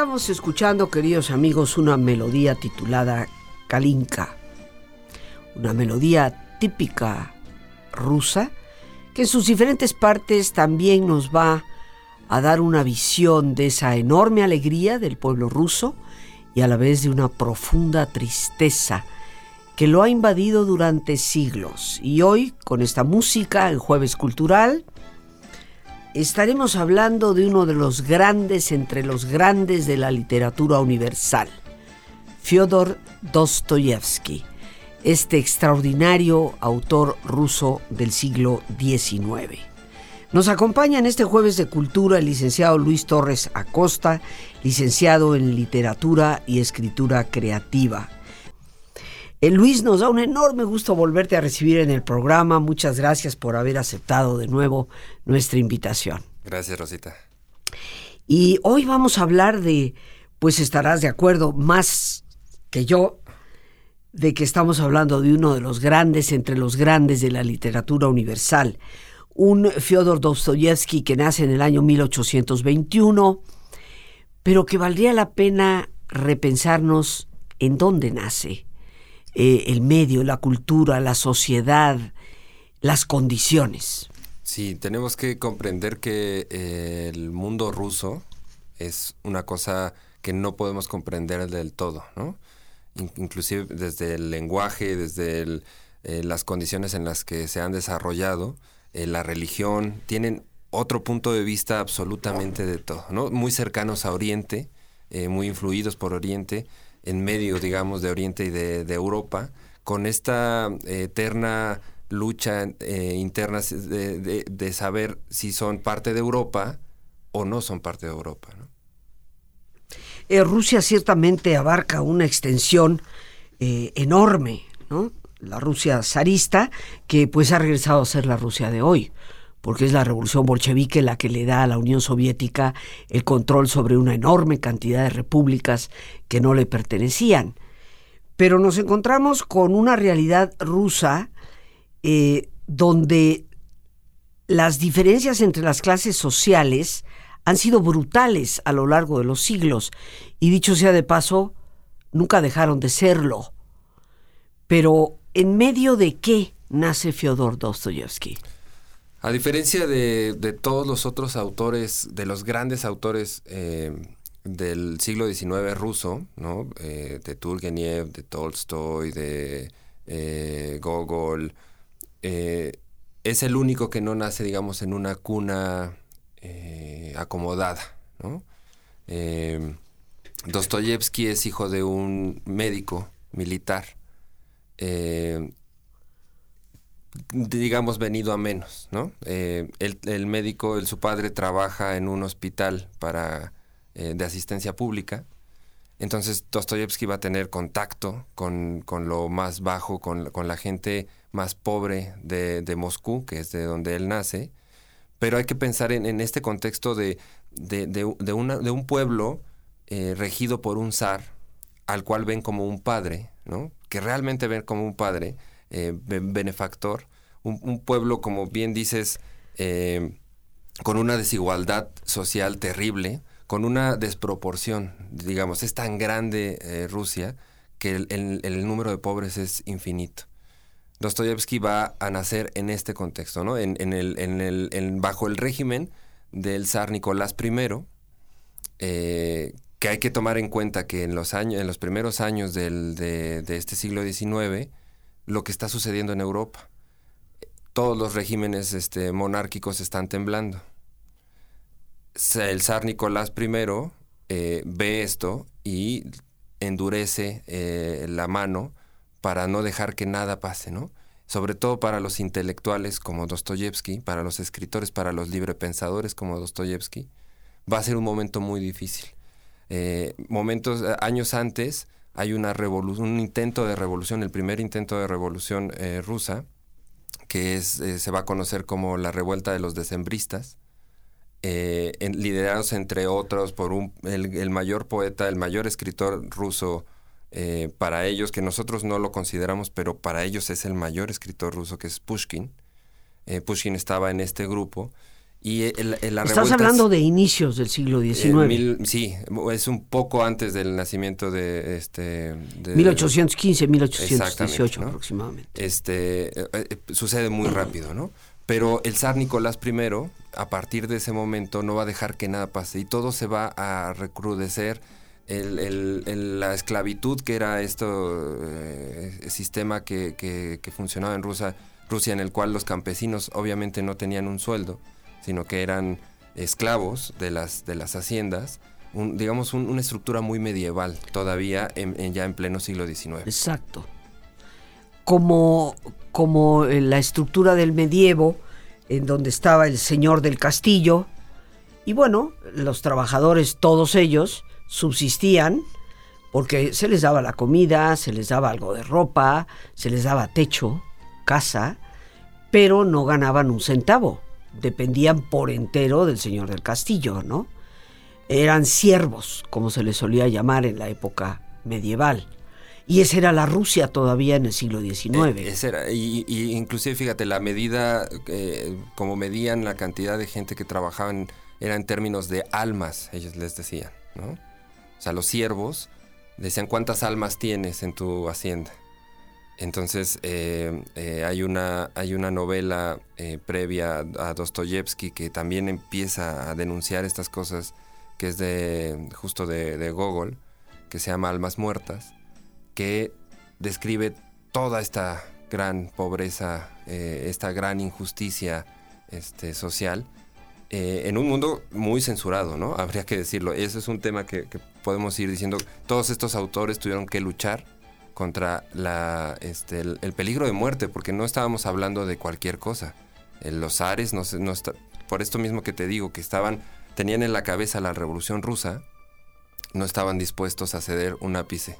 Estamos escuchando, queridos amigos, una melodía titulada Kalinka. Una melodía típica rusa que en sus diferentes partes también nos va a dar una visión de esa enorme alegría del pueblo ruso y a la vez de una profunda tristeza que lo ha invadido durante siglos. Y hoy, con esta música en Jueves Cultural, estaremos hablando de uno de los grandes entre los grandes de la literatura universal, Fyodor Dostoyevsky, este extraordinario autor ruso del siglo XIX. Nos acompaña en este jueves de cultura el licenciado Luis Torres Acosta, licenciado en literatura y escritura creativa. Eh, Luis, nos da un enorme gusto volverte a recibir en el programa. Muchas gracias por haber aceptado de nuevo nuestra invitación. Gracias, Rosita. Y hoy vamos a hablar de, pues estarás de acuerdo más que yo, de que estamos hablando de uno de los grandes entre los grandes de la literatura universal, un Fyodor Dostoyevsky que nace en el año 1821, pero que valdría la pena repensarnos en dónde nace eh, el medio, la cultura, la sociedad, las condiciones. Sí, tenemos que comprender que eh, el mundo ruso es una cosa que no podemos comprender del todo, ¿no? inclusive desde el lenguaje, desde eh, las condiciones en las que se han desarrollado, la religión, tienen otro punto de vista absolutamente de todo, ¿no? Muy cercanos a Oriente, muy influidos por Oriente, en medio, digamos, de Oriente y de, Europa, con esta eh, eterna lucha eh, interna de, saber si son parte de Europa o no son parte de Europa. Eh, Rusia ciertamente abarca una extensión enorme, ¿no? La Rusia zarista, que pues ha regresado a ser la Rusia de hoy porque es la revolución bolchevique la que le da a la Unión Soviética el control sobre una enorme cantidad de repúblicas que no le pertenecían. Pero nos encontramos con una realidad rusa eh, donde las diferencias entre las clases sociales han sido brutales a lo largo de los siglos y dicho sea de paso, nunca dejaron de serlo. Pero ¿en medio de qué nace Fyodor Dostoyevsky? A diferencia de, todos los otros autores, de los grandes autores eh, del siglo XIX ruso, ¿no? Eh, de Turgenev, de Tolstoy, de eh, Gogol, es el único que no nace, digamos, en una cuna acomodada. ¿no? Dostoyevsky es hijo de un médico militar digamos, venido a menos, ¿no? Eh, el, médico, el, su padre trabaja en un hospital para, eh, de asistencia pública, entonces Dostoyevsky va a tener contacto con, lo más bajo, con, la gente más pobre de, Moscú, que es de donde él nace, pero hay que pensar en, este contexto de, de, una, de un pueblo eh, regido por un zar, al cual ven como un padre, ¿no? que realmente ven como un padre, eh, benefactor, un, pueblo, como bien dices, eh, con una desigualdad social terrible, con una desproporción, digamos, es tan grande eh, Rusia que el, número de pobres es infinito. Dostoyevsky va a nacer en este contexto, ¿no? En, el, bajo el régimen del zar Nicolás I, que hay que tomar en cuenta que en los, años, en los primeros años del, de, de, este siglo XIX, lo que está sucediendo en Europa. Todos los regímenes este, monárquicos están temblando. El zar Nicolás I eh, ve esto y endurece eh, la mano para no dejar que nada pase, ¿no? Sobre todo para los intelectuales como Dostoyevsky, para los escritores, para los librepensadores como Dostoyevsky, va a ser un momento muy difícil. momentos, años antes, hay una un intento de revolución, el primer intento de revolución rusa, que es, se va a conocer como la revuelta de los decembristas, liderados entre otros por un, el, mayor poeta, el mayor escritor ruso eh, para ellos, que nosotros no lo consideramos, pero para ellos es el mayor escritor ruso, que es Pushkin. Eh, Pushkin estaba en este grupo. Y el, Estás hablando de inicios del siglo XIX. sí, es un poco antes del nacimiento de... este 1815, 1818 aproximadamente. Este, eh, sucede muy rápido, ¿no? Pero el zar Nicolás I, a partir de ese momento, no va a dejar que nada pase y todo se va a recrudecer el, la esclavitud que era este sistema que, funcionaba en Rusia, Rusia, en el cual los campesinos obviamente no tenían un sueldo, sino que eran esclavos de las, de las haciendas, digamos una estructura muy medieval todavía en, ya en pleno siglo XIX. Exacto. Como, como la estructura del medievo, en donde estaba el señor del castillo, y bueno, los trabajadores, todos ellos, subsistían porque se les daba la comida, se les daba algo de ropa, se les daba techo, casa, pero no ganaban un centavo. Dependían por entero del señor del castillo, ¿no? Eran siervos, como se les solía llamar en la época medieval. Y esa era la Rusia todavía en el siglo XIX. Eh, era, y, inclusive fíjate, la medida, eh, como medían la cantidad de gente que trabajaban, era en términos de almas, ellos les decían, ¿no? O sea, los siervos decían cuántas almas tienes en tu hacienda. Entonces eh, eh, hay, una, hay una novela eh, previa a Dostoyevsky que también empieza a denunciar estas cosas, que es de justo de, Gogol, que se llama Almas Muertas, que describe toda esta gran pobreza, esta gran injusticia este, social eh, en un mundo muy censurado, ¿no? Habría que decirlo. Eso es un tema que, podemos ir diciendo. Todos estos autores tuvieron que luchar contra la, este, el, peligro de muerte, porque no estábamos hablando de cualquier cosa. Eh, los ares, no, no por esto mismo que te digo, que estaban, tenían en la cabeza la revolución rusa, no estaban dispuestos a ceder un ápice.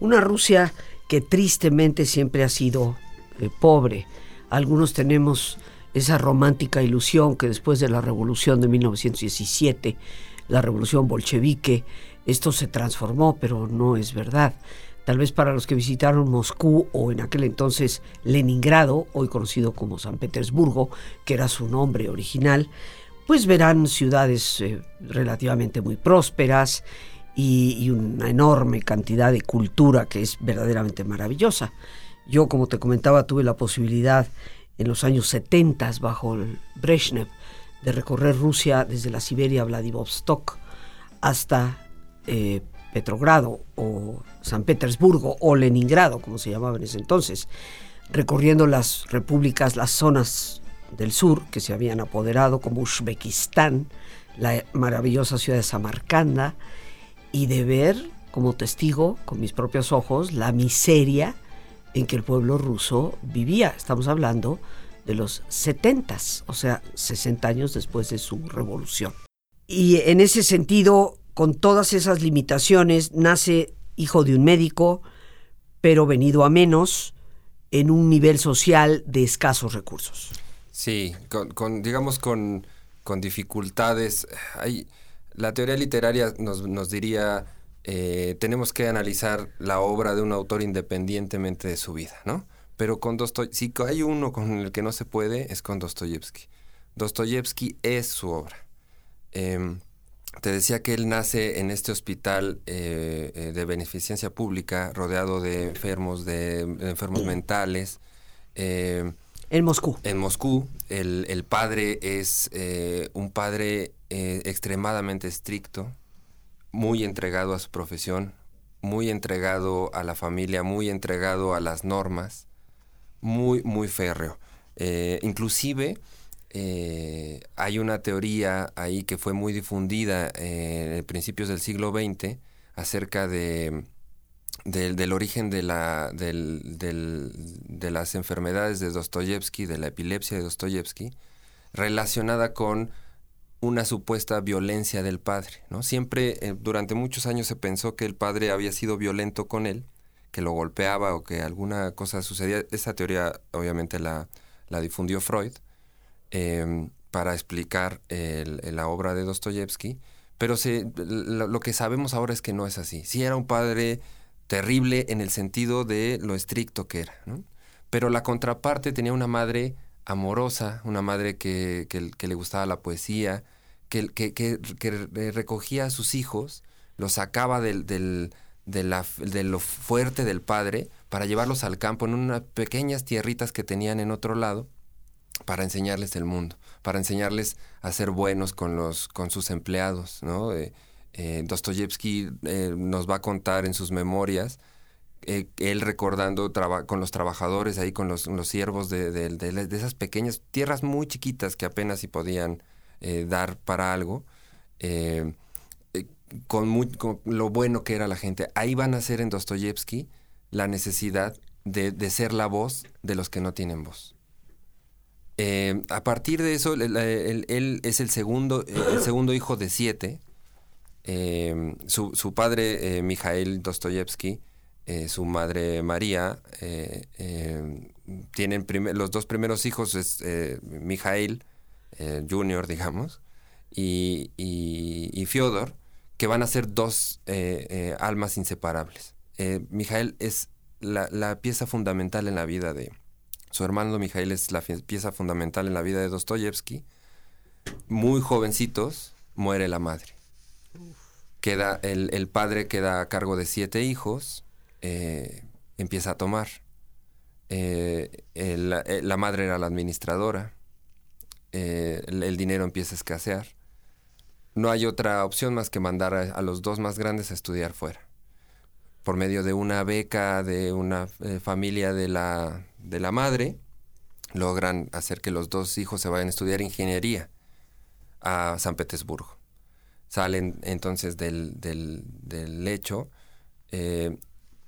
Una Rusia que tristemente siempre ha sido eh, pobre. Algunos tenemos esa romántica ilusión que después de la revolución de 1917, la revolución bolchevique, esto se transformó, pero no es verdad. Tal vez para los que visitaron Moscú o en aquel entonces Leningrado, hoy conocido como San Petersburgo, que era su nombre original, pues verán ciudades eh, relativamente muy prósperas y, una enorme cantidad de cultura que es verdaderamente maravillosa. Yo, como te comentaba, tuve la posibilidad en los años 70 bajo el Brezhnev de recorrer Rusia desde la Siberia Vladivostok hasta eh, Petrogrado o San Petersburgo o Leningrado, como se llamaba en ese entonces, recorriendo las repúblicas, las zonas del sur que se habían apoderado, como Uzbekistán, la maravillosa ciudad de Samarcanda, y de ver como testigo con mis propios ojos la miseria en que el pueblo ruso vivía. Estamos hablando de los 70, o sea, 60 años después de su revolución. Y en ese sentido, con todas esas limitaciones, nace hijo de un médico, pero venido a menos en un nivel social de escasos recursos. Sí, con, digamos con, con dificultades. Hay, la teoría literaria nos, nos diría eh, tenemos que analizar la obra de un autor independientemente de su vida, ¿no? Pero con Dostoyevsky, si hay uno con el que no se puede, es con Dostoyevsky. Dostoyevsky es su obra. Em, te decía que él nace en este hospital eh, eh, de beneficencia pública, rodeado de enfermos, de, enfermos mentales. Em, en Moscú. En Moscú. El, el padre es un padre extremadamente estricto, muy entregado a su profesión, muy entregado a la familia, muy entregado a las normas, muy, muy férreo. Eh, inclusive eh, hay una teoría ahí que fue muy difundida en principios del siglo XX acerca de, del, origen de, la, de las enfermedades de Dostoyevsky, de la epilepsia de Dostoyevsky, relacionada con una supuesta violencia del padre. ¿no? Siempre, eh, durante muchos años se pensó que el padre había sido violento con él, que lo golpeaba o que alguna cosa sucedía. Esa teoría obviamente la difundió Freud em, para explicar la obra de Dostoyevsky, pero lo, que sabemos ahora es que no es así. Sí era un padre terrible en el sentido de lo estricto que era, pero la contraparte tenía una madre amorosa, una madre que, le gustaba la poesía, que, recogía a sus hijos, los sacaba del, de, de lo fuerte del padre para llevarlos al campo en unas pequeñas tierritas que tenían en otro lado para enseñarles el mundo, para enseñarles a ser buenos con, los, con sus empleados. ¿no? Eh, eh, Dostoyevsky eh, nos va a contar en sus memorias eh, él recordando con los trabajadores ahí, con los, siervos de, esas pequeñas tierras muy chiquitas que apenas si podían dar para algo, eh, con, lo bueno que era la gente. Ahí van a ser en Dostoyevsky la necesidad de, ser la voz de los que no tienen voz. A partir de eso, él, es el segundo, el segundo hijo de siete. su, su, padre, Mijael Dostoyevsky, eh, su madre María, eh, eh, tienen los dos primeros hijos, es Mijael Junior, digamos, y, y, Fyodor, que van a ser dos almas inseparables. Mijael es la, pieza fundamental en la vida de... Su hermano Mijael es la pieza fundamental en la vida de Dostoyevsky. Muy jovencitos, muere la madre. Queda, el, el padre queda a cargo de siete hijos, eh, empieza a tomar. Eh, eh, la, madre era la administradora. El, dinero empieza a escasear. No hay otra opción más que mandar a, los dos más grandes a estudiar fuera. Por medio de una beca de una familia de la, de la madre, logran hacer que los dos hijos se vayan a estudiar ingeniería a San Petersburgo. Salen entonces del, del, lecho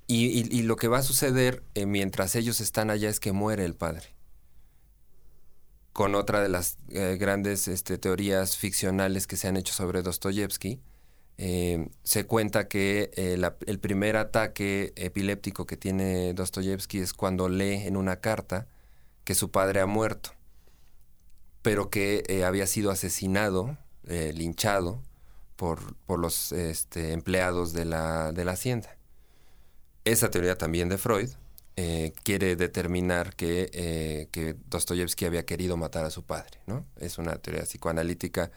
y, lo que va a suceder eh, mientras ellos están allá es que muere el padre. Con otra de las eh, grandes este, teorías ficcionales que se han hecho sobre Dostoyevsky, eh, se cuenta que el primer ataque epiléptico que tiene Dostoyevsky es cuando lee en una carta que su padre ha muerto, pero que había sido asesinado, linchado por, por los este, empleados de la, de la hacienda esa teoría también de Freud eh, quiere determinar que, eh, Dostoyevsky había querido matar a su padre, ¿no? Es una teoría psicoanalítica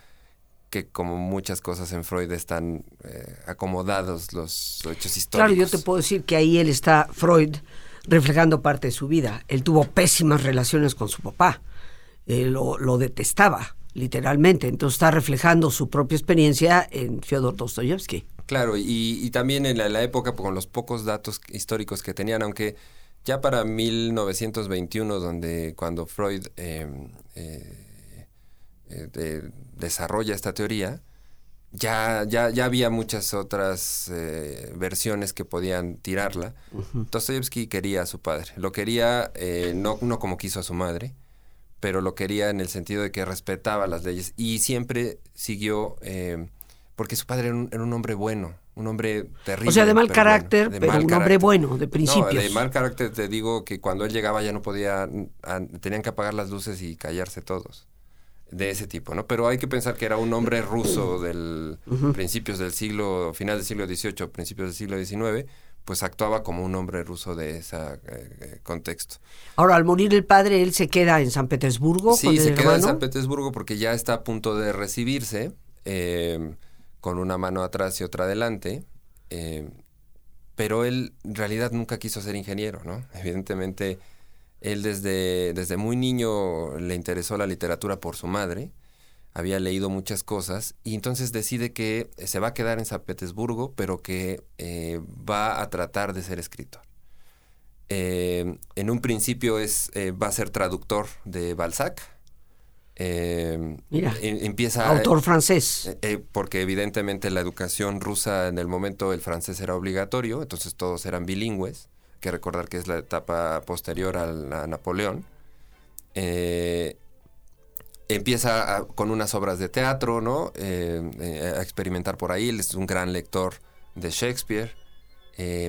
que como muchas cosas en Freud están eh, acomodados los hechos históricos. Claro, yo te puedo decir que ahí él está, Freud, reflejando parte de su vida. Él tuvo pésimas relaciones con su papá, lo, lo, detestaba, literalmente. Entonces está reflejando su propia experiencia en Fyodor Dostoyevsky. Claro, y, también en la, época con los pocos datos históricos que tenían, aunque ya para 1921, donde cuando Freud em, eh, eh, desarrolla esta teoría, ya, ya, ya había muchas otras eh, versiones que podían tirarla. Dostoyevsky quería a su padre. Lo quería no, no como quiso a su madre, pero lo quería en el sentido de que respetaba las leyes y siempre siguió em, porque su padre era un, hombre bueno, un hombre terrible. O sea, de mal carácter, pero un hombre bueno, de principios. No, de mal carácter te digo que cuando él llegaba ya no podía, tenían que apagar las luces y callarse todos. De ese tipo, ¿no? Pero hay que pensar que era un hombre ruso del principios del siglo, final del siglo XVIII, principios del siglo XIX, pues actuaba como un hombre ruso de ese eh, eh, contexto. Ahora, al morir el padre, él se queda en San Petersburgo. Sí, se queda en San Petersburgo porque ya está a punto de recibirse. Eh, con una mano atrás y otra adelante, eh, pero él en realidad nunca quiso ser ingeniero, ¿no? Evidentemente, él desde, desde muy niño le interesó la literatura por su madre, había leído muchas cosas y entonces decide que se va a quedar en San Petersburgo, pero que eh, va a tratar de ser escritor. Eh, en un principio es, va a ser traductor de Balzac, eh, Mira, empieza autor francés. Eh, eh, porque evidentemente la educación rusa en el momento el francés era obligatorio, entonces todos eran bilingües. Que recordar que es la etapa posterior a, Napoleón. empieza con unas obras de teatro, ¿no? Eh, a experimentar por ahí. Él es un gran lector de Shakespeare,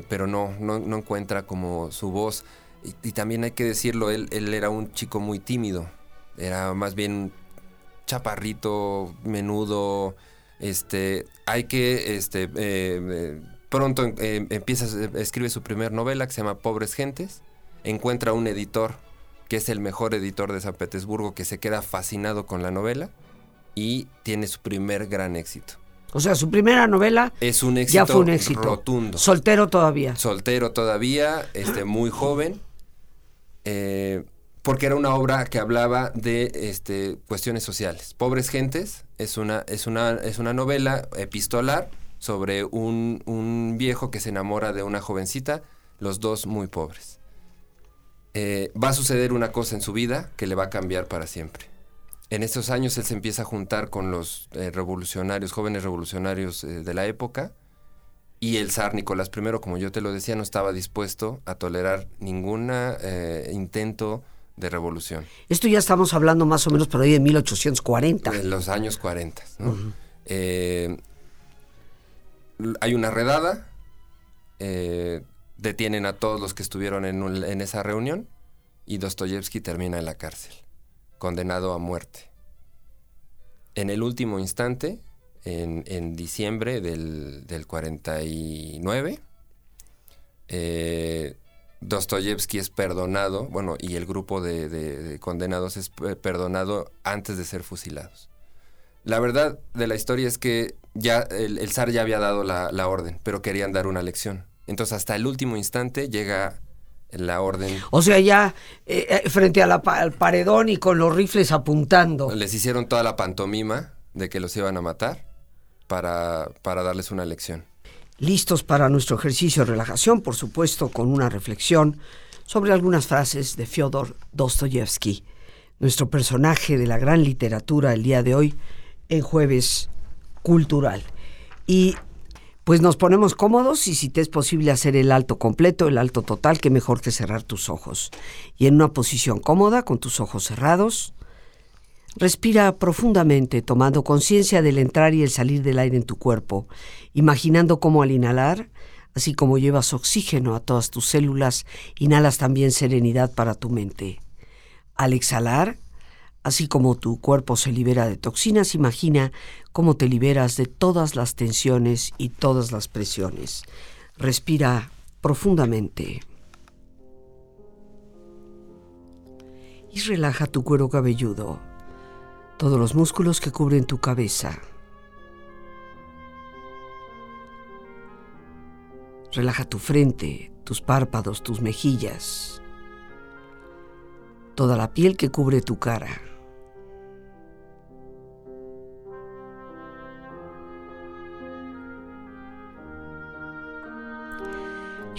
pero no, no, encuentra como su voz. Y, también hay que decirlo, él, él era un chico muy tímido. Era más bien chaparrito, menudo. Este, hay que, este, pronto empieza, escribe su primer novela que se llama Pobres Gentes. Encuentra un editor que es el mejor editor de San Petersburgo, que se queda fascinado con la novela y tiene su primer gran éxito. O sea, su primera novela es un éxito ya fue un éxito rotundo. Soltero todavía. Soltero todavía, este, muy joven, eh, porque era una obra que hablaba de este, cuestiones sociales. Pobres gentes es una, es una, es una novela epistolar sobre un, un viejo que se enamora de una jovencita, los dos muy pobres. Eh, va a suceder una cosa en su vida que le va a cambiar para siempre. En estos años él se empieza a juntar con los eh, revolucionarios, jóvenes revolucionarios eh, de la época, y el zar Nicolás I, como yo te lo decía, no estaba dispuesto a tolerar ningún intento de revolución. Esto ya estamos hablando más o menos por ahí de 1840. En los años 40. Hay una redada, detienen a todos los que estuvieron en, esa reunión y Dostoyevsky termina en la cárcel, condenado a muerte. En el último instante, en, diciembre del, 49, eh, Dostoyevsky es perdonado, bueno, y el grupo de, condenados es perdonado antes de ser fusilados. La verdad de la historia es que ya el, zar ya había dado la orden, pero querían dar una lección. Entonces hasta el último instante llega la orden. O sea, ya eh, eh, frente al paredón y con los rifles apuntando. Les hicieron toda la pantomima de que los iban a matar para, para darles una lección. Listos para nuestro ejercicio de relajación, por supuesto, con una reflexión sobre algunas frases de Fyodor Dostoyevsky, nuestro personaje de la gran literatura el día de hoy en Jueves Cultural. Y pues nos ponemos cómodos y si te es posible hacer el alto completo, el alto total, qué mejor que cerrar tus ojos. Y en una posición cómoda, con tus ojos cerrados, respira profundamente, tomando conciencia del entrar y el salir del aire en tu cuerpo, imaginando cómo al inhalar, así como llevas oxígeno a todas tus células, inhalas también serenidad para tu mente. Al exhalar, Así como tu cuerpo se libera de toxinas, imagina cómo te liberas de todas las tensiones y todas las presiones. Respira profundamente. Y relaja tu cuero cabelludo, todos los músculos que cubren tu cabeza. Relaja tu frente, tus párpados, tus mejillas, toda la piel que cubre tu cara.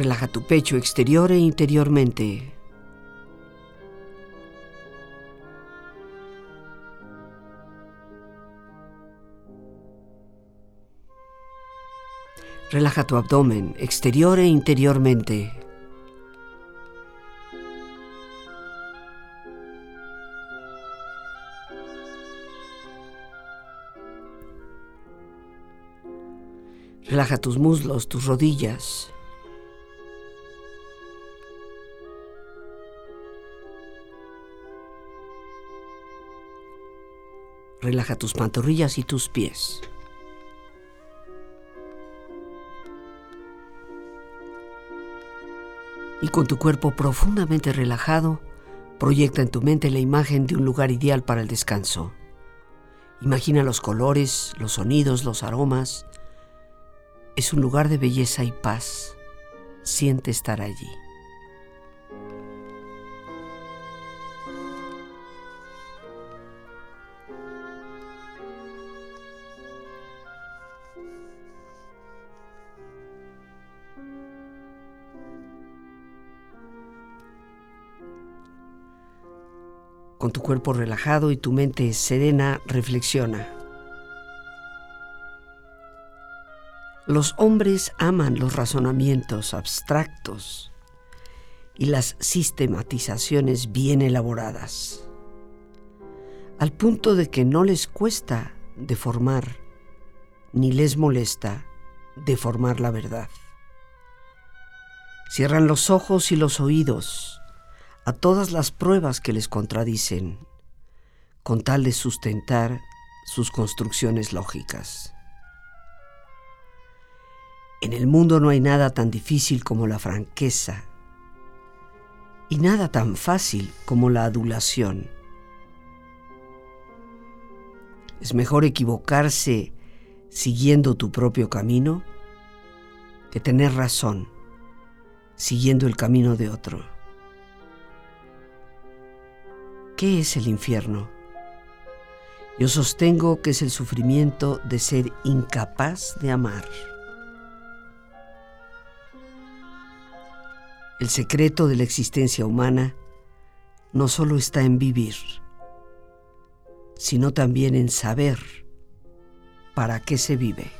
Relaja tu pecho exterior e interiormente. Relaja tu abdomen exterior e interiormente. Relaja tus muslos, tus rodillas. Relaja tus pantorrillas y tus pies. Y con tu cuerpo profundamente relajado, proyecta en tu mente la imagen de un lugar ideal para el descanso. Imagina los colores, los sonidos, los aromas. Es un lugar de belleza y paz. Siente estar allí. Tu cuerpo relajado y tu mente serena, reflexiona. Los hombres aman los razonamientos abstractos y las sistematizaciones bien elaboradas, al punto de que no les cuesta deformar ni les molesta deformar la verdad. Cierran los ojos y los oídos a todas las pruebas que les contradicen, con tal de sustentar sus construcciones lógicas. En el mundo no hay nada tan difícil como la franqueza y nada tan fácil como la adulación. Es mejor equivocarse siguiendo tu propio camino que tener razón siguiendo el camino de otro. ¿Qué es el infierno? Yo sostengo que es el sufrimiento de ser incapaz de amar. El secreto de la existencia humana no solo está en vivir, sino también en saber para qué se vive.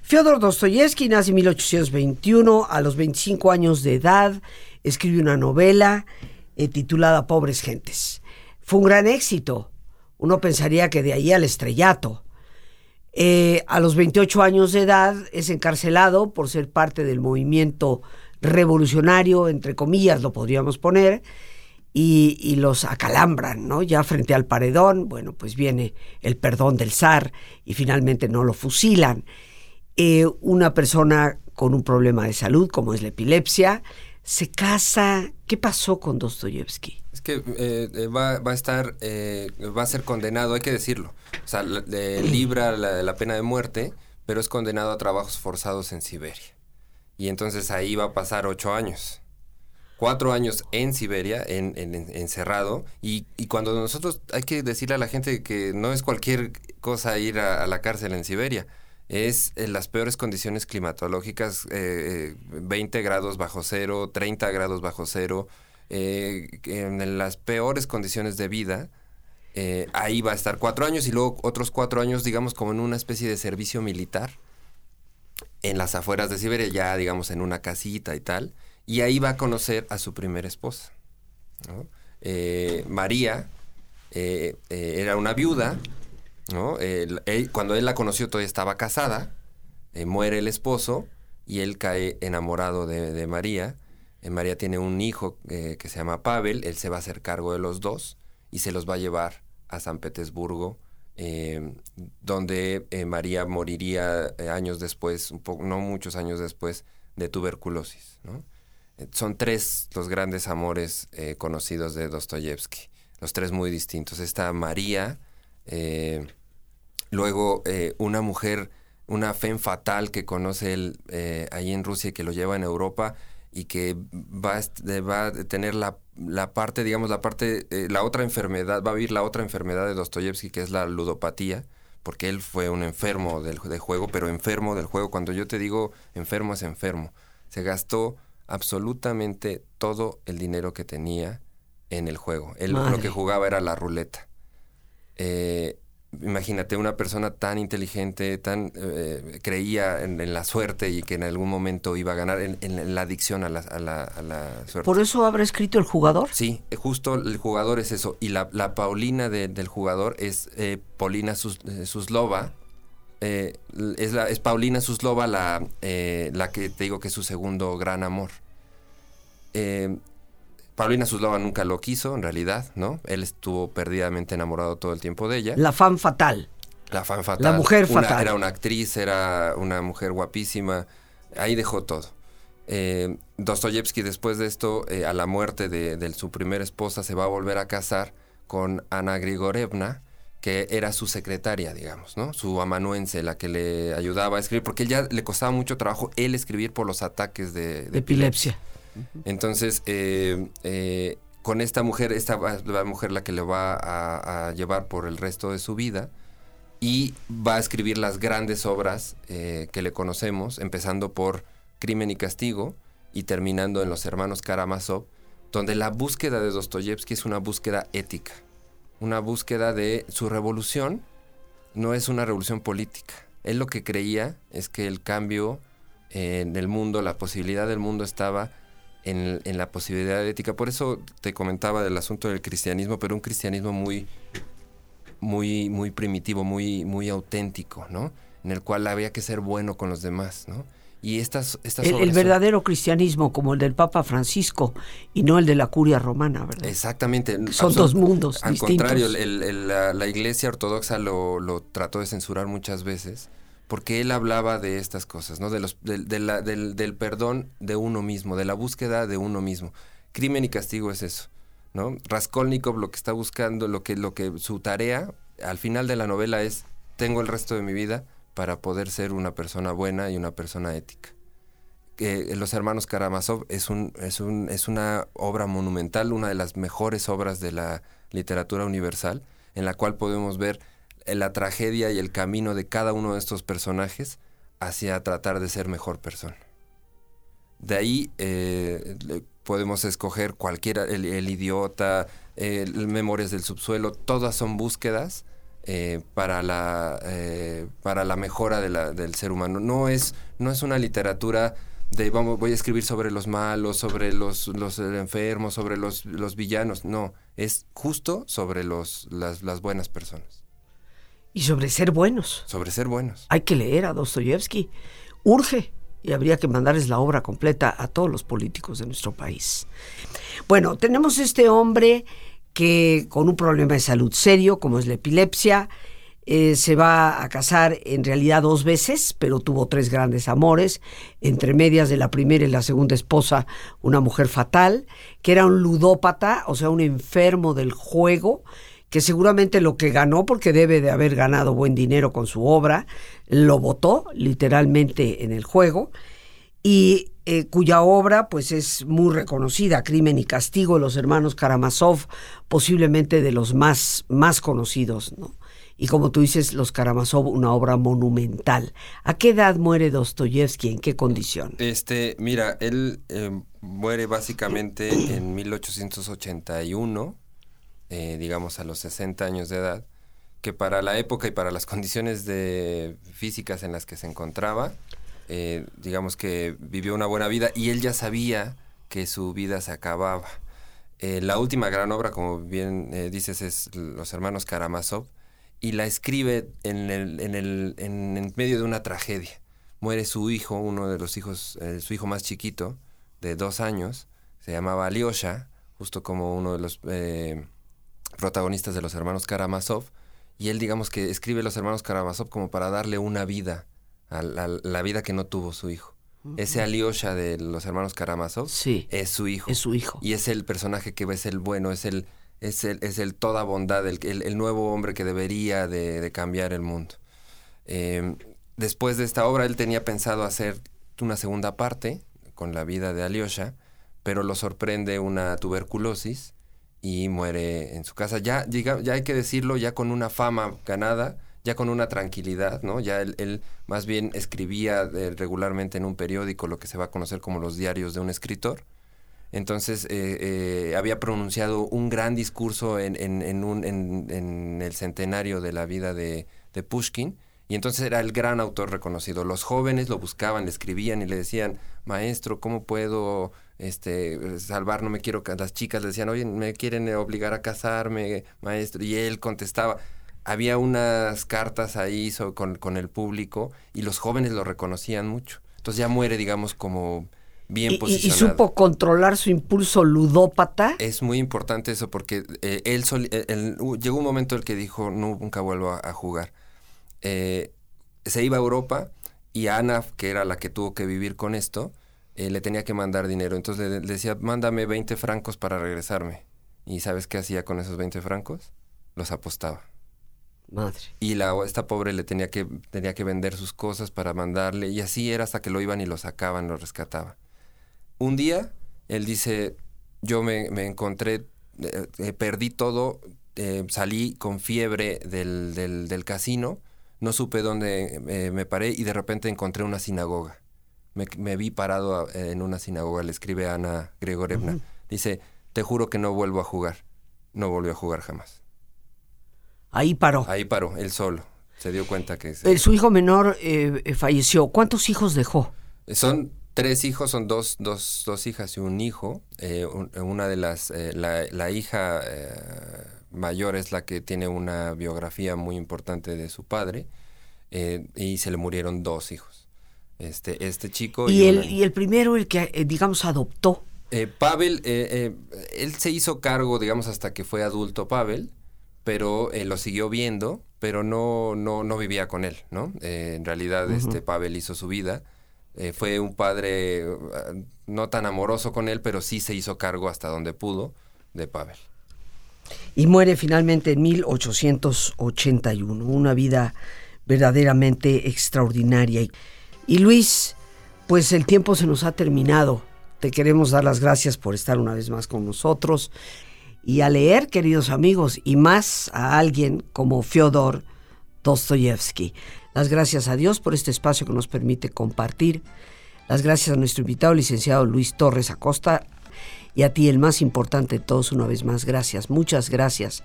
Fyodor Dostoyevsky nace en 1821, a los 25 años de edad, escribe una novela eh, titulada Pobres Gentes. Fue un gran éxito, uno pensaría que de ahí al estrellato. Eh, a los 28 años de edad es encarcelado por ser parte del movimiento revolucionario, entre comillas lo podríamos poner, y, los acalambran, ¿no? Ya frente al paredón, bueno, pues viene el perdón del zar y finalmente no lo fusilan. Eh, una persona con un problema de salud, como es la epilepsia, se casa. ¿Qué pasó con Dostoyevsky? Es que eh, eh, va, a estar, eh, va a ser condenado, hay que decirlo. O sea, libra la, la, pena de muerte, pero es condenado a trabajos forzados en Siberia. Y entonces ahí va a pasar ocho años. Cuatro años en Siberia, en, encerrado. Y, cuando nosotros hay que decirle a la gente que no es cualquier cosa ir a la cárcel en Siberia es en las peores condiciones climatológicas, 20 eh, grados bajo cero, 30 grados bajo cero, eh, en las peores condiciones de vida. Eh, ahí va a estar cuatro años y luego otros cuatro años, digamos, como en una especie de servicio militar en las afueras de Siberia, ya digamos en una casita y tal, y ahí va a conocer a su primera esposa. María era una viuda ¿no? cuando él la conoció todavía estaba casada, eh, muere el esposo y él cae enamorado de, María. Eh, María tiene un hijo eh, que se llama Pavel, él se va a hacer cargo de los dos y se los va a llevar a San Petersburgo, donde María moriría años después, un no muchos años después, de tuberculosis. son tres los grandes amores conocidos de Dostoyevsky, los tres muy distintos. Esta María, eh, luego, eh, una mujer, una fe fatal que conoce él eh, ahí en Rusia y que lo lleva en Europa y que va, va a tener la, la, parte, digamos, la parte, la otra enfermedad, va a vivir la otra enfermedad de Dostoyevsky, que es la ludopatía, porque él fue un enfermo del, juego, pero enfermo del juego. Cuando yo te digo enfermo, es enfermo. Se gastó absolutamente todo el dinero que tenía en el juego. Él lo que jugaba era la ruleta. Eh, imagínate una persona tan inteligente, tan eh, creía en, la suerte y que en algún momento iba a ganar en, la adicción a la, suerte. ¿Por eso habrá escrito el jugador? Sí, justo el jugador es eso. Y la, Paulina del jugador es eh, Paulina Suslova. es, la, es Paulina Suslova la, la que te digo que es su segundo gran amor. Paulina Suslova nunca lo quiso, en realidad, ¿no? Él estuvo perdidamente enamorado todo el tiempo de ella. La fan fatal. La fan fatal. La mujer fatal. Era una actriz, era una mujer guapísima. Ahí dejó todo. Eh, Dostoyevsky después de esto, eh, a la muerte de, su primera esposa, se va a volver a casar con Ana Grigorevna, que era su secretaria, digamos, ¿no? Su amanuense, la que le ayudaba a escribir, porque ya le costaba mucho trabajo él escribir por los ataques de, epilepsia. Entonces, eh, con esta mujer, esta la mujer la que le va a, llevar por el resto de su vida y va a escribir las grandes obras que le conocemos, empezando por Crimen y Castigo y terminando en Los Hermanos Karamazov, donde la búsqueda de Dostoyevsky es una búsqueda ética, una búsqueda de su revolución, no es una revolución política. Él lo que creía es que el cambio en el mundo, la posibilidad del mundo estaba en, en, la posibilidad ética. Por eso te comentaba del asunto del cristianismo, pero un cristianismo muy, muy, muy primitivo, muy, muy auténtico, ¿no? En el cual había que ser bueno con los demás, ¿no? Y estas, estas el, verdadero cristianismo, como el del Papa Francisco, y no el de la curia romana, ¿verdad? Exactamente. Son dos mundos. Al contrario, la, iglesia ortodoxa lo, lo, trató de censurar muchas veces, porque él hablaba de estas cosas, ¿no? De los, del, del, perdón de uno mismo, de la búsqueda de uno mismo. Crimen y castigo es eso, ¿no? Raskolnikov lo que está buscando, lo que, lo que su tarea al final de la novela es, tengo el resto de mi vida para poder ser una persona buena y una persona ética. que Los Hermanos Karamazov es, un, es, un, es una obra monumental, una de las mejores obras de la literatura universal, en la cual podemos ver la tragedia y el camino de cada uno de estos personajes hacia tratar de ser mejor persona. De ahí eh, podemos escoger cualquiera, el, idiota, Memorias del subsuelo, todas son búsquedas eh, para, la, eh, para la mejora del ser humano. No es, no es una literatura de vamos, voy a escribir sobre los malos, sobre los, enfermos, sobre los, los villanos. No, es justo sobre los, las buenas personas. Y sobre ser buenos. Sobre ser buenos. Hay que leer a Dostoyevsky. Urge y habría que mandarles la obra completa a todos los políticos de nuestro país. Bueno, tenemos este hombre que con un problema de salud serio, como es la epilepsia, eh, se va a casar en realidad dos veces, pero tuvo tres grandes amores, entre medias de la primera y la segunda esposa, una mujer fatal, que era un ludópata, o sea, un enfermo del juego, que seguramente lo que ganó, porque debe de haber ganado buen dinero con su obra, lo votó literalmente en el juego, y eh, cuya obra pues es muy reconocida, Crimen y Castigo, los hermanos Karamazov, posiblemente de los más, más conocidos, ¿no? Y como tú dices, Los Karamazov, una obra monumental. ¿A qué edad muere Dostoyevsky? ¿En qué condición? Este, mira, él eh, muere básicamente en 1881, eh, digamos a los 60 años de edad, que para la época y para las condiciones de físicas en las que se encontraba, eh, digamos que vivió una buena vida y él ya sabía que su vida se acababa. Eh, la última gran obra, como bien dices, es Los Hermanos Karamazov y la escribe en, el, en, el, en, medio de una tragedia. Muere su hijo, uno de los hijos, su hijo más chiquito, de dos años, se llamaba Alyosha, justo como uno de los protagonistas de Los Hermanos Karamazov, y él digamos que escribe Los Hermanos Karamazov como para darle una vida a la, vida que no tuvo su hijo. Ese Alyosha de los hermanos Karamazov sí, es su hijo. Es su hijo. Y es el personaje que es el bueno, es el, es el, es el toda bondad, el, el, nuevo hombre que debería de, cambiar el mundo. Em, después de esta obra, él tenía pensado hacer una segunda parte con la vida de Alyosha, pero lo sorprende una tuberculosis y muere en su casa. Ya, ya hay que decirlo, ya con una fama ganada, ya con una tranquilidad, ¿no? Ya él, más bien escribía eh, regularmente en un periódico lo que se va a conocer como los diarios de un escritor. Entonces eh, eh, había pronunciado un gran discurso en, en, un, en, el centenario de la vida de, de, Pushkin y entonces era el gran autor reconocido. Los jóvenes lo buscaban, le escribían y le decían, maestro, ¿cómo puedo este, salvar? No me quiero... Las chicas le decían, oye, me quieren obligar a casarme, maestro. Y él contestaba, había unas cartas ahí con, el público y los jóvenes lo reconocían mucho. Entonces ya muere, digamos, como bien posicionado. Y, supo controlar su impulso ludópata. Es muy importante eso porque eh, él, llegó un momento en el que dijo, no, nunca vuelvo a, jugar. Eh, se iba a Europa y Ana, que era la que tuvo que vivir con esto, eh, le tenía que mandar dinero. Entonces le, le decía, mándame 20 francos para regresarme. ¿Y sabes qué hacía con esos 20 francos? Los apostaba. Madre. Y la, esta pobre le tenía que, tenía que vender sus cosas para mandarle. Y así era hasta que lo iban y lo sacaban, lo rescataba. Un día, él dice, yo me, me encontré, eh, eh, perdí todo, salí con fiebre del, del, del casino, no supe dónde me paré y de repente encontré una sinagoga. Me, me vi parado a- en una sinagoga, le escribe Ana Gregorevna. Dice, te juro que no vuelvo a jugar. No volvió a jugar jamás. Ahí paró. Ahí paró, él solo. Se dio cuenta que... se- El- su hijo menor eh, eh, falleció. ¿Cuántos hijos dejó? Son tres hijos, son dos, dos, dos hijas y un hijo. Eh, un- una de las, eh, la, la hija eh, mayor es la que tiene una biografía muy importante de su padre eh, y se le murieron dos hijos. Este, este chico Y el, una- y el primero, el que, eh, digamos, adoptó. eh, Pavel, eh, eh, él se hizo cargo, digamos, hasta que fue adulto Pavel, pero lo siguió viendo, pero no, no, no vivía con él, ¿no? En realidad, este Pavel hizo su vida. Fue un padre eh, no tan amoroso con él, pero sí se hizo cargo hasta donde pudo de Pavel. y muere finalmente en 1881. Una vida verdaderamente extraordinaria. Y, Luis, pues el tiempo se nos ha terminado. Te queremos dar las gracias por estar una vez más con nosotros y a leer, queridos amigos, y más a alguien como Fyodor Dostoyevsky. Las gracias a Dios por este espacio que nos permite compartir. Las gracias a nuestro invitado, licenciado Luis Torres Acosta, y a ti, el más importante de todos, una vez más, gracias, muchas gracias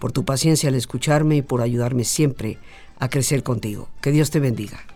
por tu paciencia al escucharme y por ayudarme siempre a crecer contigo. Que Dios te bendiga.